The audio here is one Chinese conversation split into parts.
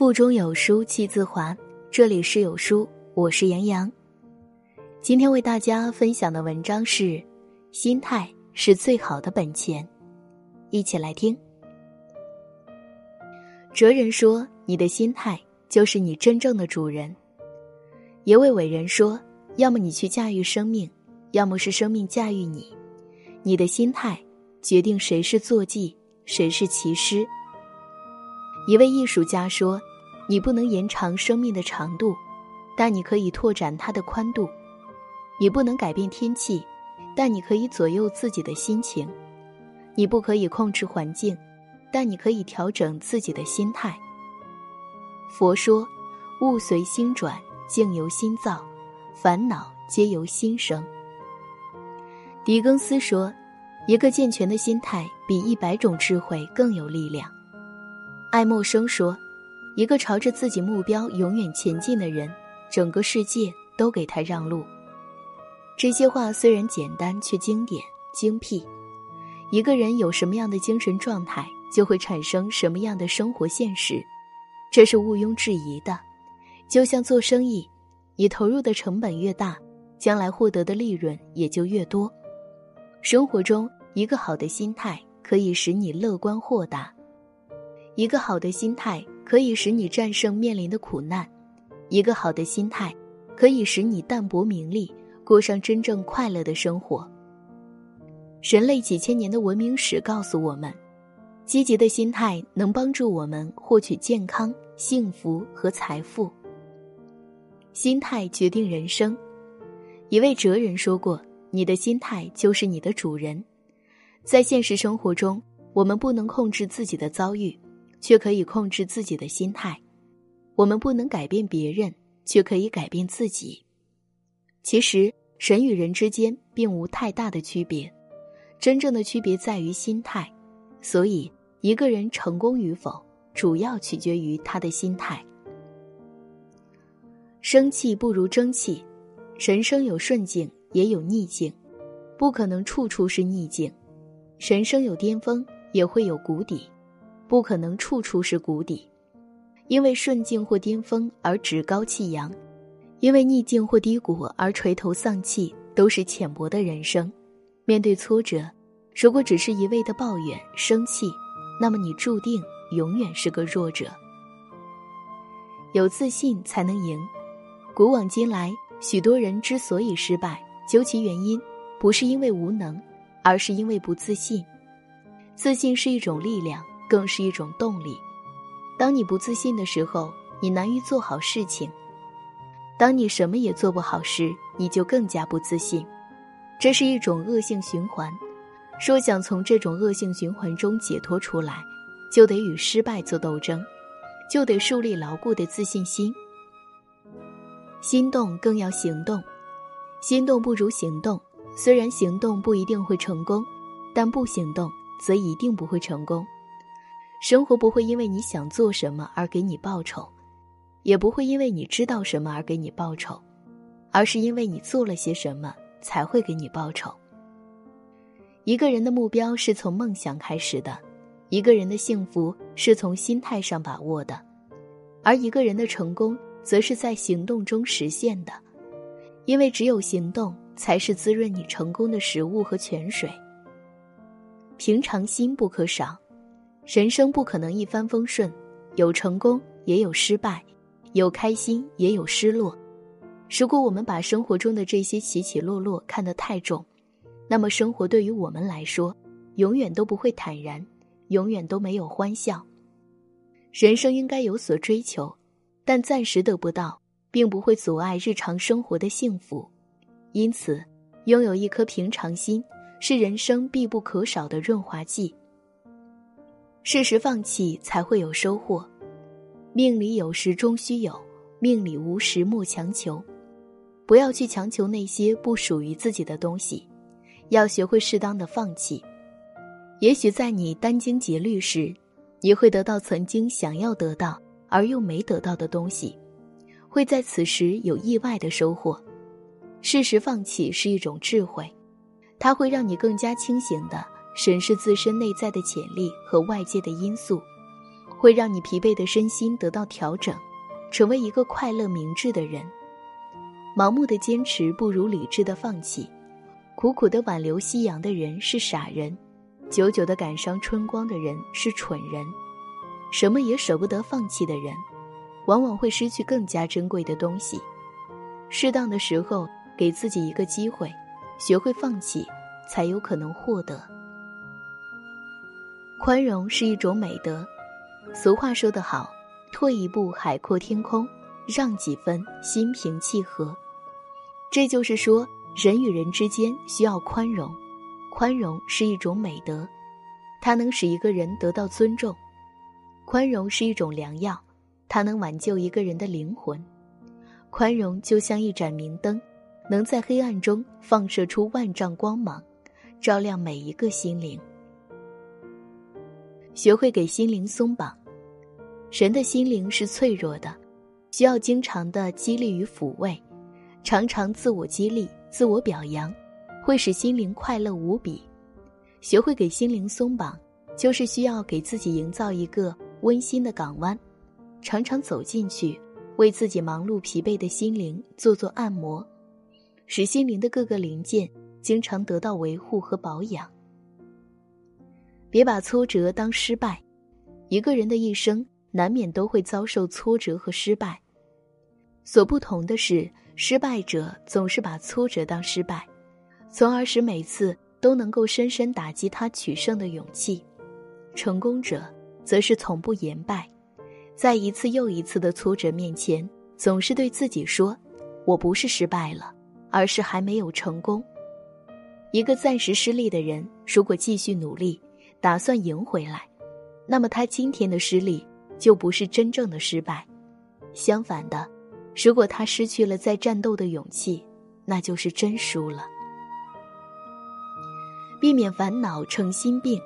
腹中有书气自华，这里是有书，我是杨洋。今天为大家分享的文章是：心态是最好的本钱。一起来听。哲人说：“你的心态就是你真正的主人。”一位伟人说：“要么你去驾驭生命，要么是生命驾驭你。你的心态决定谁是坐骑，谁是骑师。”一位艺术家说。你不能延长生命的长度，但你可以拓展它的宽度；你不能改变天气，但你可以左右自己的心情；你不可以控制环境，但你可以调整自己的心态。佛说：“物随心转，境由心造，烦恼皆由心生。”狄更斯说：“一个健全的心态比一百种智慧更有力量。”爱默生说。一个朝着自己目标永远前进的人，整个世界都给他让路。这些话虽然简单，却经典精辟。一个人有什么样的精神状态，就会产生什么样的生活现实，这是毋庸置疑的。就像做生意，你投入的成本越大，将来获得的利润也就越多。生活中，一个好的心态可以使你乐观豁达，一个好的心态。可以使你战胜面临的苦难，一个好的心态可以使你淡泊名利，过上真正快乐的生活。人类几千年的文明史告诉我们，积极的心态能帮助我们获取健康、幸福和财富。心态决定人生。一位哲人说过：“你的心态就是你的主人。”在现实生活中，我们不能控制自己的遭遇。却可以控制自己的心态。我们不能改变别人，却可以改变自己。其实，人与人之间并无太大的区别，真正的区别在于心态。所以，一个人成功与否，主要取决于他的心态。生气不如争气，人生有顺境，也有逆境，不可能处处是逆境。人生有巅峰，也会有谷底。不可能处处是谷底，因为顺境或巅峰而趾高气扬，因为逆境或低谷而垂头丧气，都是浅薄的人生。面对挫折，如果只是一味的抱怨、生气，那么你注定永远是个弱者。有自信才能赢。古往今来，许多人之所以失败，究其原因，不是因为无能，而是因为不自信。自信是一种力量。更是一种动力。当你不自信的时候，你难于做好事情；当你什么也做不好时，你就更加不自信。这是一种恶性循环。若想从这种恶性循环中解脱出来，就得与失败做斗争，就得树立牢固的自信心。心动更要行动，心动不如行动。虽然行动不一定会成功，但不行动则一定不会成功。生活不会因为你想做什么而给你报酬，也不会因为你知道什么而给你报酬，而是因为你做了些什么才会给你报酬。一个人的目标是从梦想开始的，一个人的幸福是从心态上把握的，而一个人的成功则是在行动中实现的，因为只有行动才是滋润你成功的食物和泉水。平常心不可少。人生不可能一帆风顺，有成功也有失败，有开心也有失落。如果我们把生活中的这些起起落落看得太重，那么生活对于我们来说，永远都不会坦然，永远都没有欢笑。人生应该有所追求，但暂时得不到，并不会阻碍日常生活的幸福。因此，拥有一颗平常心，是人生必不可少的润滑剂。适时放弃，才会有收获。命里有时终须有，命里无时莫强求。不要去强求那些不属于自己的东西，要学会适当的放弃。也许在你殚精竭虑时，你会得到曾经想要得到而又没得到的东西，会在此时有意外的收获。适时放弃是一种智慧，它会让你更加清醒的。审视自身内在的潜力和外界的因素，会让你疲惫的身心得到调整，成为一个快乐明智的人。盲目的坚持不如理智的放弃，苦苦的挽留夕阳的人是傻人，久久的感伤春光的人是蠢人，什么也舍不得放弃的人，往往会失去更加珍贵的东西。适当的时候，给自己一个机会，学会放弃，才有可能获得。宽容是一种美德。俗话说得好：“退一步，海阔天空；让几分，心平气和。”这就是说，人与人之间需要宽容。宽容是一种美德，它能使一个人得到尊重。宽容是一种良药，它能挽救一个人的灵魂。宽容就像一盏明灯，能在黑暗中放射出万丈光芒，照亮每一个心灵。学会给心灵松绑。人的心灵是脆弱的，需要经常的激励与抚慰，常常自我激励、自我表扬，会使心灵快乐无比。学会给心灵松绑，就是需要给自己营造一个温馨的港湾，常常走进去，为自己忙碌疲惫的心灵做做按摩，使心灵的各个零件经常得到维护和保养。别把挫折当失败，一个人的一生。难免都会遭受挫折和失败，所不同的是，失败者总是把挫折当失败，从而使每次都能够深深打击他取胜的勇气；成功者则是从不言败，在一次又一次的挫折面前，总是对自己说：“我不是失败了，而是还没有成功。”一个暂时失利的人，如果继续努力，打算赢回来，那么他今天的失利。就不是真正的失败，相反的，如果他失去了再战斗的勇气，那就是真输了。避免烦恼成心病，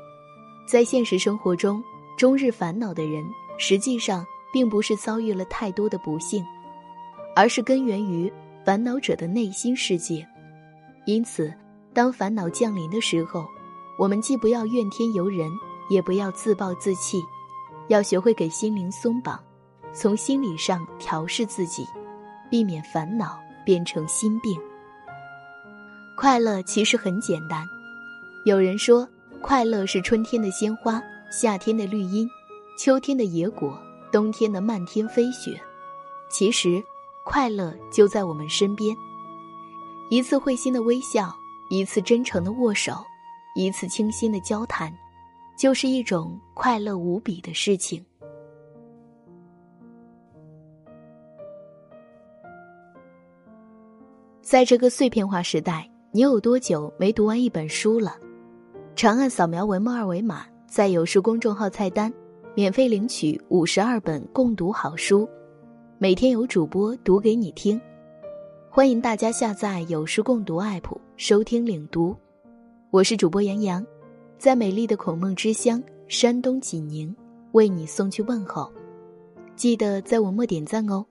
在现实生活中，终日烦恼的人，实际上并不是遭遇了太多的不幸，而是根源于烦恼者的内心世界。因此，当烦恼降临的时候，我们既不要怨天尤人，也不要自暴自弃。要学会给心灵松绑，从心理上调试自己，避免烦恼变成心病。快乐其实很简单。有人说，快乐是春天的鲜花，夏天的绿荫，秋天的野果，冬天的漫天飞雪。其实，快乐就在我们身边。一次会心的微笑，一次真诚的握手，一次倾心的交谈。就是一种快乐无比的事情。在这个碎片化时代，你有多久没读完一本书了？长按扫描文末二维码，在有书公众号菜单，免费领取五十二本共读好书，每天有主播读给你听。欢迎大家下载有书共读 app 收听领读。我是主播杨洋。在美丽的孔孟之乡山东济宁，为你送去问候，记得在文末点赞哦。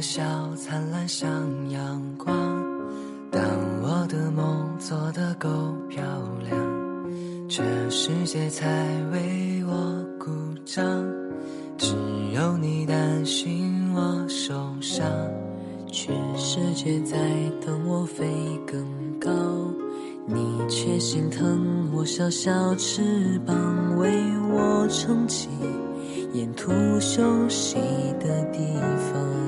笑灿烂像阳光。当我的梦做得够漂亮，这世界才为我鼓掌。只有你担心我受伤，全世界在等我飞更高，你却心疼我小小翅膀，为我撑起沿途休息的地方。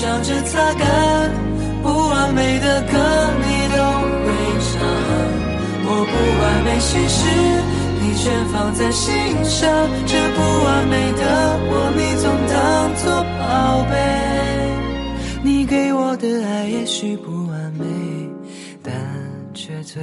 笑着擦干；不完美的歌，你。都会唱，我不完美心事，你全放在心上。这不完美的我，你总当作宝贝。你给我的爱也许不完美，但却最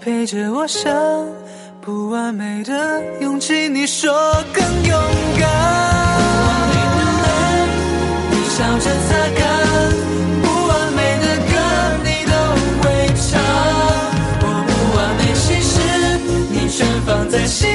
陪着我想。不完美的勇气，你说更勇敢。不完美的，你笑着擦干。不完美的歌，你都会唱。我不完美心事，你全放在心